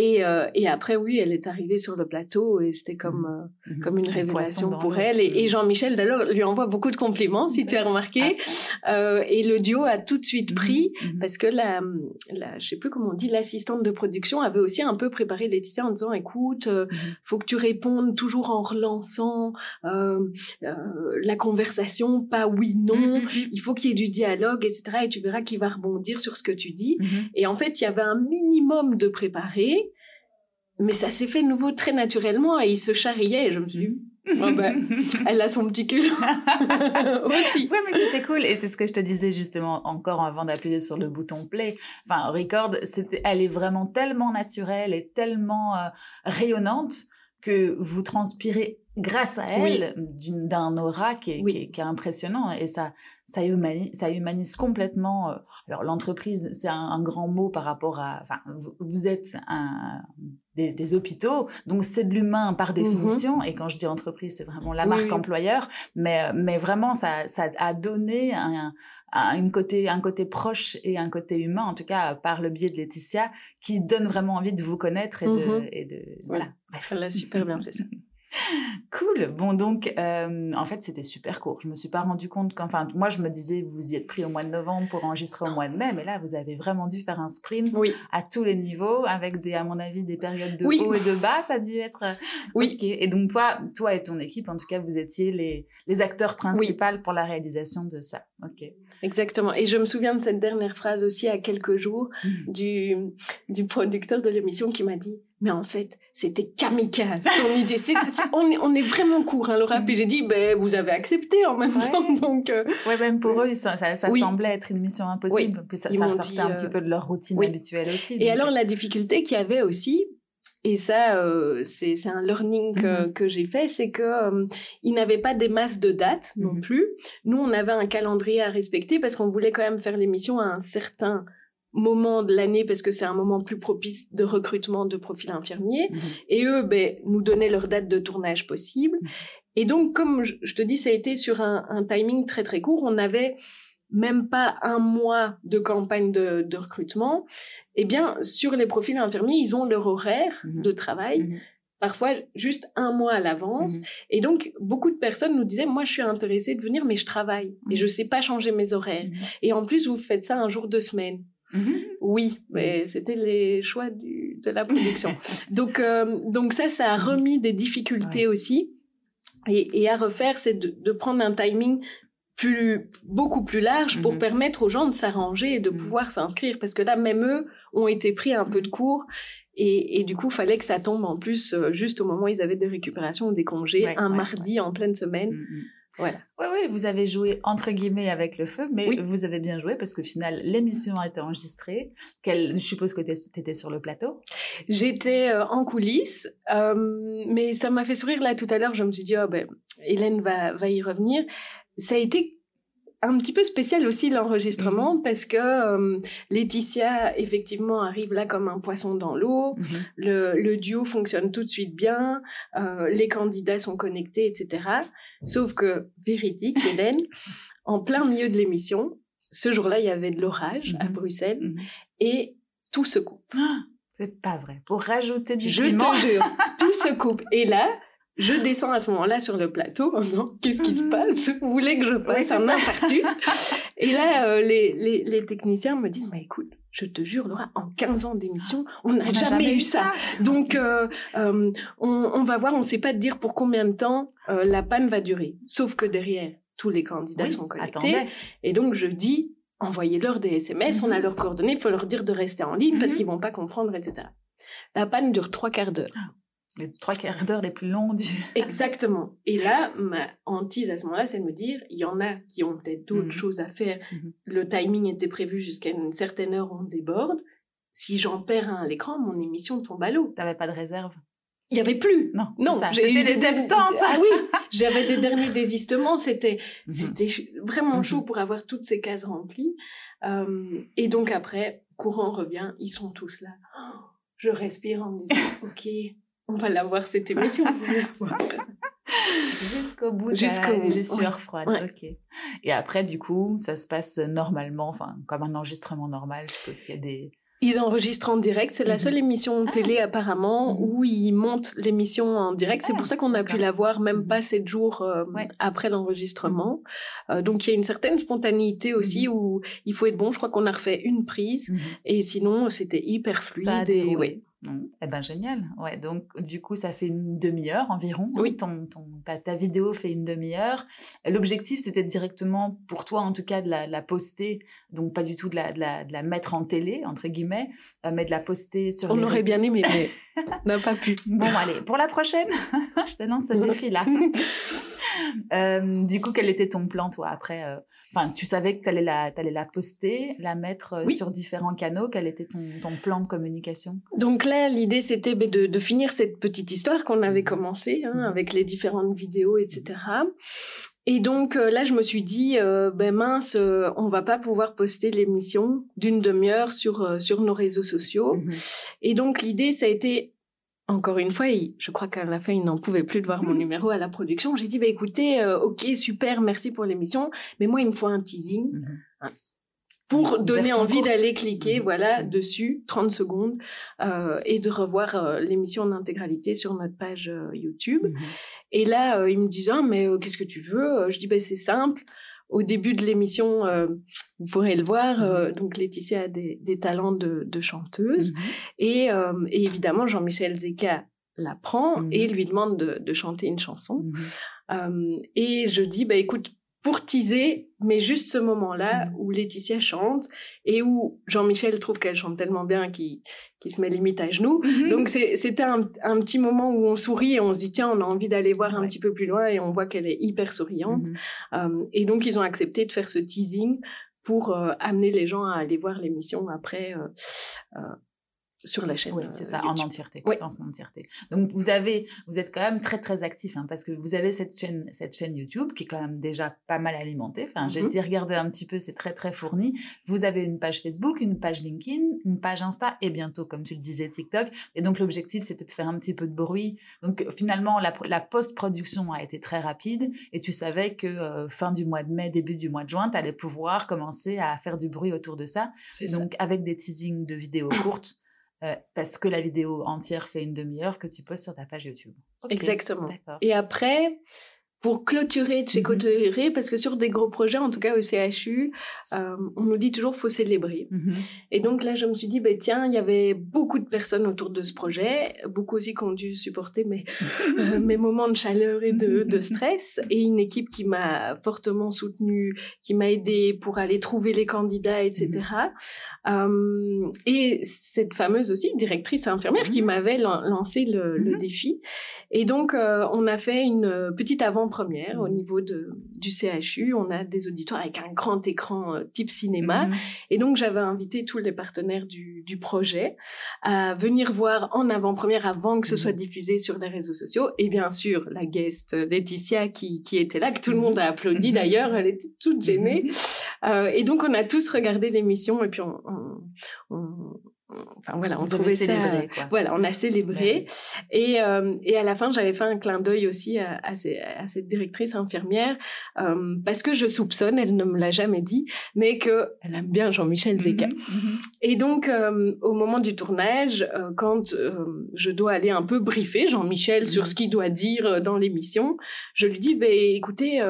Et, euh, et après, oui, elle est arrivée sur le plateau et c'était comme, mmh. Euh, mmh. comme une révélation pour elle. Et, et Jean-Michel, d'ailleurs, lui envoie beaucoup de compliments, si tu as remarqué. Euh, et le duo a tout de suite pris parce que la, la, je sais plus comment on dit, l'assistante de production avait aussi un peu préparé Laetitia en disant, écoute, euh, faut que tu répondes toujours en relançant euh, la conversation, pas oui, non. Il faut qu'il y ait du dialogue, etc. Et tu verras qu'il va rebondir sur ce que tu dis. Et en fait, il y avait un minimum de préparé mais ça s'est fait de nouveau très naturellement et il se charriait et je me suis dit, oh ben, elle a son petit cul aussi. Oui, mais c'était cool et c'est ce que je te disais justement encore avant d'appuyer sur le bouton play. Enfin, record, elle est vraiment tellement naturelle et tellement euh, rayonnante que vous transpirez grâce à elle d'un aura qui est, qui, est, impressionnant et ça ça humanise, ça humanise complètement euh, alors l'entreprise c'est un, grand mot par rapport à enfin vous, êtes un, des, des, hôpitaux donc c'est de l'humain par mmh définition et quand je dis entreprise c'est vraiment la marque employeur mais mais vraiment ça ça a donné un, un, côté, un côté proche et un côté humain, en tout cas par le biais de Laetitia, qui donne vraiment envie de vous connaître et de, mmh et de voilà. Bref. Elle a super bien fait ça. Cool. Bon, donc, euh, en fait, c'était super court. Je me suis pas rendu compte qu'enfin, moi, je me disais, vous y êtes pris au mois de novembre pour enregistrer au mois de mai, mais là, vous avez vraiment dû faire un sprint Oui. à tous les niveaux, avec des, à mon avis, des périodes de Oui. haut et de bas. Ça a dû être. euh, Oui. Et donc, toi, toi et ton équipe, en tout cas, vous étiez les, les acteurs principaux pour la réalisation de ça. Ok. Exactement. Et je me souviens de cette dernière phrase aussi à quelques jours Mhm. du, du producteur de l'émission qui m'a dit mais en fait, c'était kamikaze ton idée. On, est, on est vraiment court, hein, Laura. Puis j'ai dit, ben, vous avez accepté en même Ouais. temps. Donc, euh, Ouais, même pour eux, ça, ça, ça Oui. semblait être une mission impossible. Puis ça, ça sortait dit, un euh, petit peu de leur routine oui. habituelle aussi. Et donc- alors, la difficulté qu'il y avait aussi, et ça, euh, c'est un learning que, Mhm. que j'ai fait, c'est que euh, ils n'avaient pas des masses de dates non Mhm. plus. Nous, on avait un calendrier à respecter parce qu'on voulait quand même faire l'émission à un certain moment de l'année parce que c'est un moment plus propice de recrutement de profils infirmiers. Mhm. Et eux, ben, nous donnaient leur date de tournage possible. Mhm. Et donc, comme je, te dis, ça a été sur un, un timing très très court. On avait même pas un mois de campagne de, de recrutement. Eh bien, sur les profils infirmiers, ils ont leur horaire Mhm. de travail, parfois juste un mois à l'avance. Et donc, beaucoup de personnes nous disaient, moi, je suis intéressée de venir, mais je travaille et je sais pas changer mes horaires. Et en plus, vous faites ça un jour de semaine. Mhm. Oui, mais c'était les choix du, de la production. donc, euh, donc ça, ça a remis des difficultés aussi. Et, et à refaire, c'est de, de prendre un timing plus, beaucoup plus large pour Mhm. permettre aux gens de s'arranger et de Mhm. pouvoir s'inscrire. Parce que là, même eux ont été pris un peu de cours. Et, et du coup, fallait que ça tombe en plus euh, juste au moment où ils avaient des récupérations ou des congés, Ouais, un ouais, mardi en pleine semaine. Voilà. Oui, oui, vous avez joué entre guillemets avec le feu, mais Oui. vous avez bien joué parce qu'au final, l'émission a été enregistrée. Quelle- Je suppose que tu étais sur le plateau. J'étais euh, en coulisses, euh, mais ça m'a fait sourire là tout à l'heure. Je me suis dit, oh, ben, Hélène va, va y revenir. Ça a été un petit peu spécial aussi l'enregistrement parce que euh, Laetitia effectivement arrive là comme un poisson dans l'eau. Mhm. Le, le duo fonctionne tout de suite bien, euh, les candidats sont connectés, etc. Sauf que, véridique, Hélène, en plein milieu de l'émission, ce jour-là, il y avait de l'orage à Mhm. Bruxelles Mhm. et tout se coupe. Ah, C'est pas vrai. Pour rajouter du Je piment. te jure, tout se coupe. Et là, je descends à ce moment-là sur le plateau en disant Qu'est-ce qui se Mhm. passe? Vous voulez que je fasse c'est un infarctus? Et là, euh, les, les, les techniciens me disent Mais écoute, je te jure, Laura, en 15 ans d'émission, on n'a jamais, eu ça. Donc, euh, euh, on, on va voir, on ne sait pas te dire pour combien de temps la panne va durer. Sauf que derrière, tous les candidats Oui, sont connectés. attendez. Et donc, je dis envoyez-leur des SMS, on a Mhm. leurs coordonnées, il faut leur dire de rester en ligne parce Mhm. qu'ils vont pas comprendre, etc. La panne dure trois quarts d'heure. Les trois quarts d'heure les plus longs du. Exactement. Et là, ma hantise à ce moment-là, c'est de me dire, il y en a qui ont peut-être d'autres Mhm. choses à faire. Mhm. Le timing était prévu jusqu'à une certaine heure, on déborde. Si j'en perds un à l'écran, mon émission tombe à l'eau. T'avais pas de réserve. Il y avait plus. Non, Non, j'ai eu des 70. Ah oui, j'avais des derniers désistements. C'était, Mhm. c'était vraiment chaud pour avoir toutes ces cases remplies. Euh, et donc après, courant revient, ils sont tous là. Oh, je respire en me disant, ok, on va l'avoir cette émission. Jusqu'au bout, Jusqu'au froides. Ouais. Ok. Et après, du coup, ça se passe normalement, enfin, comme un enregistrement normal. Je suppose qu'il y a des. Ils enregistrent en direct. C'est la Mhm. seule émission Ah, télé apparemment Mhm. où ils montent l'émission en direct. C'est Ah, pour ça qu'on a pu la voir même Mhm. pas sept jours euh, Ouais. après l'enregistrement. Euh, donc il y a une certaine spontanéité aussi où il faut être bon. Je crois qu'on a refait une prise et sinon c'était hyper fluide. Ça a et, ouais. Eh ben génial. Ouais, donc du coup ça fait une demi-heure environ. hein. Oui. Ton, ton, ta, ta vidéo fait une demi-heure. L'objectif c'était directement pour toi en tout cas de la, de la poster, donc pas du tout de la, de la, de la mettre en télé entre guillemets, euh, mais de la poster sur. On les aurait réseaux. bien aimé, mais on n'a pas pu. Bon allez, pour la prochaine, je te lance ce défi là. Euh, du coup, quel était ton plan, toi, après euh, Enfin, tu savais que tu allais, la, t'allais la poster, la mettre euh, Oui. sur différents canaux. Quel était ton, ton plan de communication? Donc là, l'idée, c'était ben, de, de finir cette petite histoire qu'on avait Mhm. commencée, hein, Mhm. avec les différentes vidéos, etc. Et donc là, je me suis dit, euh, ben mince, euh, on va pas pouvoir poster l'émission d'une demi-heure sur, euh, sur nos réseaux sociaux. Mhm. Et donc l'idée, ça a été, encore une fois, il- je crois qu'à la fin, il n'en pouvait plus de voir mon Mhm. numéro à la production. J'ai dit, bah, écoutez, euh, ok, super, merci pour l'émission, mais moi, il me faut un teasing. Mhm. pour donner envie d'aller cliquer, mmh. voilà, mmh. dessus, 30 secondes, euh, et de revoir euh, l'émission en intégralité sur notre page YouTube. Et là, ils me disent, ah, mais qu'est-ce que tu veux? Je dis, ben, c'est simple. Au début de l'émission, vous pourrez le voir, donc Laetitia a des, des talents de, de chanteuse. Et, et, évidemment, Jean-Michel Zeka l'apprend et lui demande de, de chanter une chanson. et je dis, bah, écoute, pour teaser, mais juste ce moment-là mmh. où Laetitia chante et où Jean-Michel trouve qu'elle chante tellement bien qu'il se met limite à genoux. Mmh Donc c'était un, petit moment où on sourit et on se dit tiens, on a envie d'aller voir un petit peu plus loin et on voit qu'elle est hyper souriante. Mmh et donc ils ont accepté de faire ce teasing pour euh, amener les gens à aller voir l'émission après euh, euh, sur la chaîne. Oui, c'est ça, en entièreté, en entièreté. Donc vous avez, vous êtes quand même très très actif, hein, parce que vous avez cette chaîne, cette chaîne YouTube qui est quand même déjà pas mal alimentée. Enfin, j'ai mmh été regarder un petit peu, c'est très très fourni. Vous avez une page Facebook, une page LinkedIn, une page Insta et bientôt, comme tu le disais, TikTok. Et donc l'objectif, c'était de faire un petit peu de bruit. Donc finalement, la, la post-production a été très rapide et tu savais que euh, fin du mois de mai, début du mois de juin, tu allais pouvoir commencer à faire du bruit autour de ça. Donc avec des teasings de vidéos courtes. Euh, parce que la vidéo entière fait une demi-heure que tu poses sur ta page YouTube. Exactement. Et après, pour clôturer, de chez mmh parce que sur des gros projets, en tout cas au CHU, euh, on nous dit toujours faut célébrer. Mmh et donc là, je me suis dit, bah, tiens, il y avait beaucoup de personnes autour de ce projet, beaucoup aussi qui ont dû supporter mes, euh, mes moments de chaleur et de, de, stress, et une équipe qui m'a fortement soutenue, qui m'a aidée pour aller trouver les candidats, etc. Mmh euh, et cette fameuse aussi directrice infirmière qui m'avait lancé le, le, défi. Et donc, on a fait une petite avant première au mmh. niveau de, du CHU. On a des auditoires avec un grand écran euh, type cinéma. Mmh. Et donc, j'avais invité tous les partenaires du, du, projet à venir voir en avant-première avant que ce soit mmh. diffusé sur les réseaux sociaux. Et bien sûr, la guest Laetitia qui, qui était là, que tout le monde a applaudi d'ailleurs. Elle était toute gênée. Euh, et donc, on a tous regardé l'émission et puis on, on enfin voilà, on trouvait ça, voilà, on a célébré. Et, euh, et à la fin, j'avais fait un clin d'œil aussi à, à, cette directrice infirmière euh, parce que je soupçonne, elle ne me l'a jamais dit, mais que elle aime bien Jean-Michel Zeka. Mhm, mhm. Et donc, euh, au moment du tournage, euh, quand je dois aller un peu briefer Jean-Michel sur ce qu'il doit dire dans l'émission, je lui dis, bah, écoutez,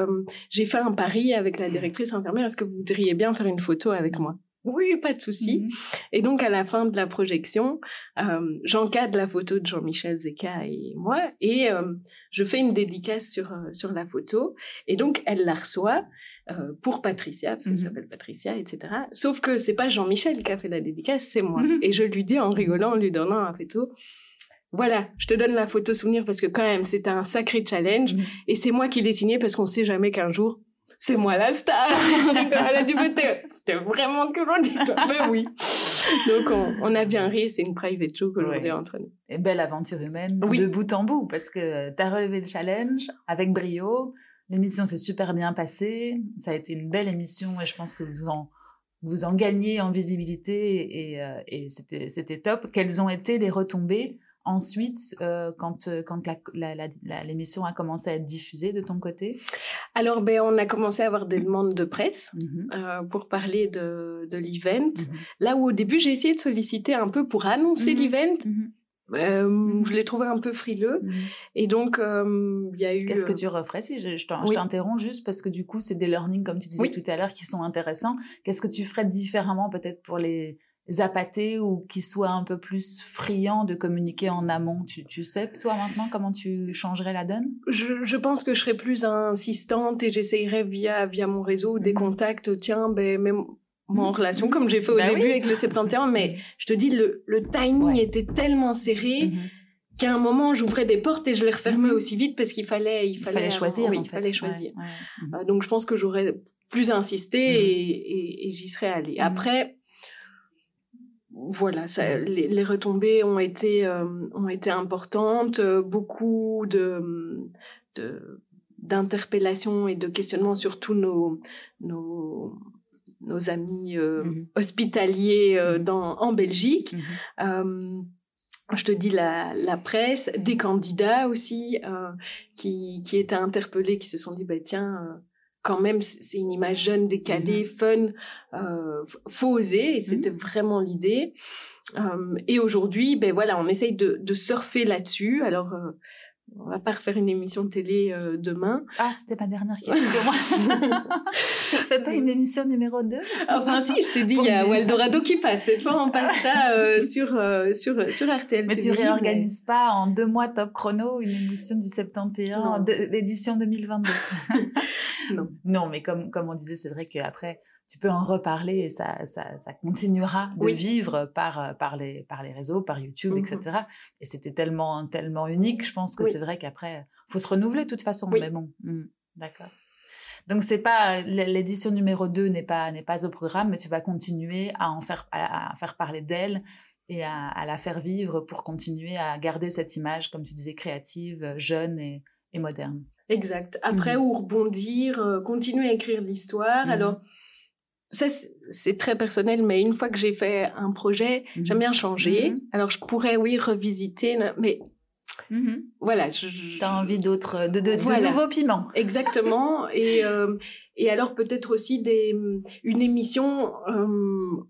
j'ai fait un pari avec la directrice infirmière, est-ce que vous voudriez bien faire une photo avec moi? Oui, pas de souci. Mmh et donc, à la fin de la projection, euh, j'encadre la photo de Jean-Michel Zeka et moi, et euh, je fais une dédicace sur, euh, sur la photo. Et donc, elle la reçoit euh, pour Patricia, parce qu'elle mmh s'appelle Patricia, etc. Sauf que c'est pas Jean-Michel qui a fait la dédicace, c'est moi. Mmh et je lui dis en rigolant, en lui donnant la photo, voilà, je te donne la photo souvenir parce que quand même, c'était un sacré challenge. Et c'est moi qui l'ai signé parce qu'on sait jamais qu'un jour, c'est moi la star. Elle a dit, c'était vraiment que l'on dit toi. Ben oui. Donc, on, a bien ri, c'est une private joke aujourd'hui entre nous. Et belle aventure humaine, de bout en bout, parce que tu as relevé le challenge avec brio. L'émission s'est super bien passée. Ça a été une belle émission et je pense que vous en, vous en gagnez en visibilité et, euh, et c'était top. Quelles ont été les retombées ensuite euh, quand, euh, quand l'émission a commencé à être diffusée de ton côté? Alors, ben, on a commencé à avoir des demandes de presse mmh euh, pour parler de, de l'event. Mmh Là où au début, j'ai essayé de solliciter un peu pour annoncer mmh l'event. je l'ai trouvé un peu frileux. Et donc, il y a eu... Qu'est-ce que tu referais si je, je t'interromps juste parce que du coup, c'est des learnings, comme tu disais tout à l'heure, qui sont intéressants. Qu'est-ce que tu ferais différemment peut-être pour les zapater ou qui soit un peu plus friand de communiquer en amont. Tu, tu sais, toi, maintenant, comment tu changerais la donne? Je, je, pense que je serais plus insistante et j'essayerais via, via mon réseau des mmh contacts, tiens, ben, même moi en relation, comme j'ai fait au bah début avec le 71, mais je te dis, le, le timing était tellement serré. Mmh qu'à un moment j'ouvrais des portes et je les refermais mmh aussi vite parce qu'il fallait il fallait, choisir il fallait choisir. euh, donc je pense que j'aurais plus insisté et, et, et j'y serais allée. Après voilà, ça, les, retombées ont été, euh, ont été importantes. Euh, beaucoup de, d'interpellations et de questionnements sur tous nos, nos, nos amis euh, mmh hospitaliers mmh dans, en Belgique. Mmh je te dis la, la, presse, des candidats aussi qui, qui étaient interpellés, qui se sont dit, bah, tiens, quand même, c'est une image jeune, décalée, mmh fun, euh, faut oser, et c'était mmh vraiment l'idée. et aujourd'hui, ben voilà, on essaye de, de surfer là-dessus. Alors, on va pas refaire une émission de télé euh, demain. Ah, c'était ma dernière question. tu refais pas une émission numéro 2 Enfin, si, je t'ai dit, il y a Waldorado qui passe. Cette fois, on passera euh, sur, euh, sur, sur RTL Mais tu réorganises pas en deux mois top chrono une émission du 71, l'édition 2022. non. Non, mais comme, comme on disait, c'est vrai qu'après, tu peux en reparler et ça, ça, ça continuera de vivre par, euh, par, les, par les réseaux, par YouTube, etc. Mmh et c'était tellement, tellement unique, je pense que c'est vrai qu'après, faut se renouveler de toute façon. Mais bon, mmh, d'accord. Donc c'est pas l'édition numéro 2 n'est pas n'est pas au programme, mais tu vas continuer à en faire à, faire parler d'elle et à, à, la faire vivre pour continuer à garder cette image, comme tu disais, créative, jeune et, et moderne. Exact. Après, mmh. ou rebondir, euh, continuer à écrire l'histoire. Alors ça, c'est très personnel, mais une fois que j'ai fait un projet, j'aime mmh bien changer. Mmh Alors, je pourrais, oui, revisiter, mais mmh voilà. Tu as envie d'autres, de, de, nouveaux piments. Exactement. et, euh, et alors, peut-être aussi des, une émission euh,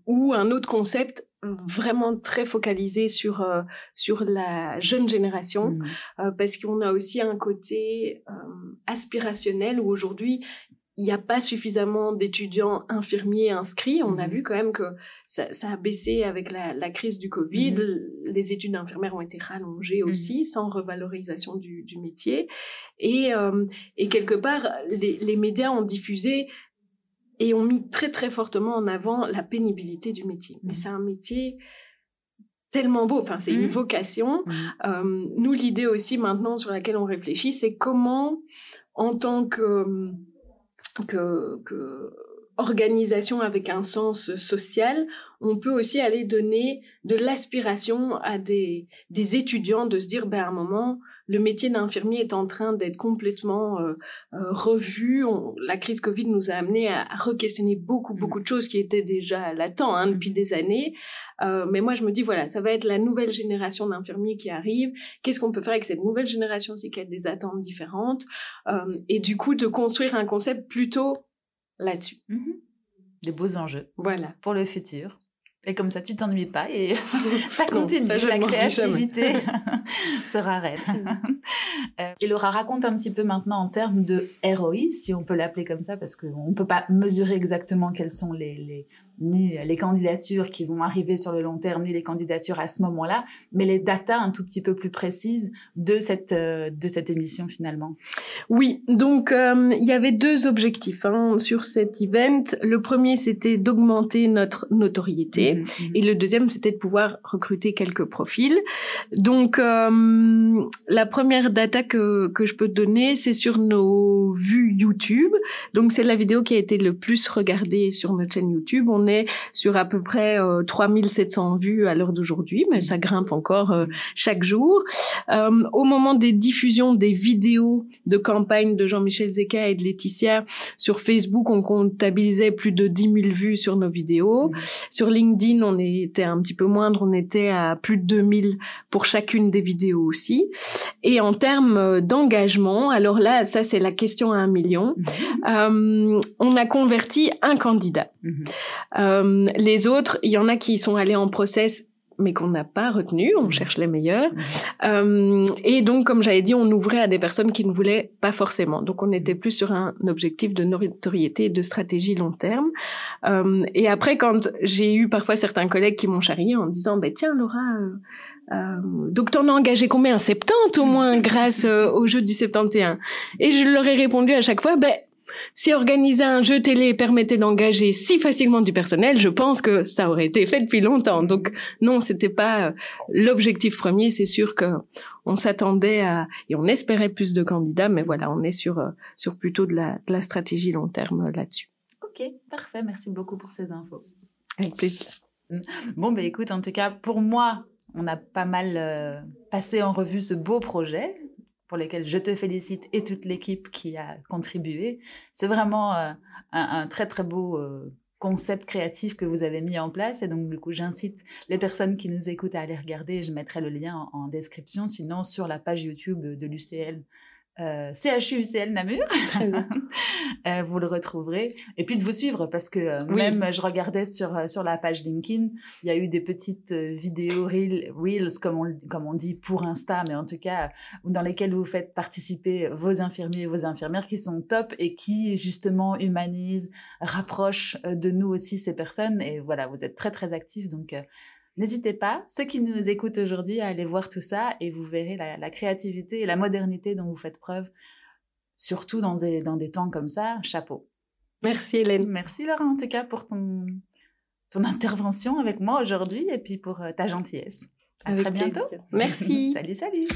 ou un autre concept vraiment très focalisé sur euh, sur la jeune génération parce qu'on a aussi un côté aspirationnel où aujourd'hui il n'y a pas suffisamment d'étudiants infirmiers inscrits. On a mmh vu quand même que ça, a baissé avec la, crise du Covid. Mmh les études d'infirmières ont été rallongées mmh aussi, sans revalorisation du, métier. Et, euh, et, quelque part, les, médias ont diffusé et ont mis très très fortement en avant la pénibilité du métier. Mais c'est un métier tellement beau, enfin c'est une vocation. Euh, nous, l'idée aussi maintenant sur laquelle on réfléchit, c'est comment, en tant que que, que organisation avec un sens social, on peut aussi aller donner de l'aspiration à des, des étudiants de se dire, ben, à un moment, le métier d'infirmier est en train d'être complètement euh, euh, revu. la crise Covid nous a amené à, re-questionner beaucoup, mmh. beaucoup de choses qui étaient déjà latentes hein, depuis mmh. des années. Euh, mais moi, je me dis, voilà, ça va être la nouvelle génération d'infirmiers qui arrive. Qu'est-ce qu'on peut faire avec cette nouvelle génération aussi qui a des attentes différentes? Et du coup, de construire un concept plutôt là-dessus. Mmh des beaux enjeux. Voilà. Pour le futur. Et comme ça, tu t'ennuies pas et ça continue. la créativité sera raide. euh, et Laura, raconte un petit peu maintenant en termes de ROI, si on peut l'appeler comme ça, parce qu'on ne peut pas mesurer exactement quels sont les, les, ni les candidatures qui vont arriver sur le long terme, ni les candidatures à ce moment-là, mais les datas un tout petit peu plus précises de cette, euh, de cette émission finalement. Oui, donc euh, il y avait deux objectifs hein, sur cet event. Le premier, c'était d'augmenter notre notoriété mmh, mmh. et le deuxième, c'était de pouvoir recruter quelques profils. Donc euh, la première data que, que je peux te donner, c'est sur nos vues YouTube. Donc c'est la vidéo qui a été le plus regardée sur notre chaîne YouTube. On sur à peu près 3700 euh, vues à l'heure d'aujourd'hui, mais ça grimpe encore euh, chaque jour. Euh, au moment des diffusions des vidéos de campagne de Jean-Michel Zeka et de Laetitia sur Facebook, on comptabilisait plus de 10 000 vues sur nos vidéos. Sur LinkedIn, on était un petit peu moindre, on était à plus de 2000 pour chacune des vidéos aussi. Et en termes d'engagement, alors là, ça c'est la question à un million, mmh. on a converti un candidat. Mmh. Euh, les autres, il y en a qui sont allés en process mais qu'on n'a pas retenu, on cherche les meilleurs. Euh, et donc, comme j'avais dit, on ouvrait à des personnes qui ne voulaient pas forcément. Donc, on était plus sur un objectif de notoriété et de stratégie long terme. Euh, et après, quand j'ai eu parfois certains collègues qui m'ont charrié en disant, bah, tiens, Laura, euh, donc t'en as engagé combien? 70 au moins grâce euh, au jeu du 71. Et je leur ai répondu à chaque fois, ben, si organiser un jeu télé permettait d'engager si facilement du personnel, je pense que ça aurait été fait depuis longtemps. Donc non, c'était pas euh, l'objectif premier. C'est sûr que on s'attendait à et on espérait plus de candidats, mais voilà, on est sur euh, sur plutôt de la, de la stratégie long terme euh, là-dessus. Ok, parfait. Merci beaucoup pour ces infos. Avec plaisir. Bon, ben écoute, en tout cas, pour moi, on a pas mal passé en revue ce beau projet pour lesquels je te félicite et toute l'équipe qui a contribué. C'est vraiment euh, un, très très beau euh, concept créatif que vous avez mis en place et donc du coup j'incite les personnes qui nous écoutent à aller regarder. Je mettrai le lien en, description, sinon sur la page YouTube de l'UCL. Euh, CHU UCL Namur. Euh, vous le retrouverez. Et puis de vous suivre parce que euh, même je regardais sur, euh, sur la page LinkedIn, il y a eu des petites vidéos reels, comme on, comme on dit pour Insta, mais en tout cas dans lesquelles vous faites participer vos infirmiers et vos infirmières qui sont top et qui justement humanisent, rapprochent de nous aussi ces personnes. Et voilà, vous êtes très très actifs. Donc N'hésitez pas, ceux qui nous écoutent aujourd'hui, à aller voir tout ça et vous verrez la, créativité et la modernité dont vous faites preuve, surtout dans des, dans des temps comme ça. Chapeau. Merci Hélène. Merci Laura en tout cas pour ton, ton intervention avec moi aujourd'hui et puis pour euh, ta gentillesse. À très bientôt. Merci. salut, salut.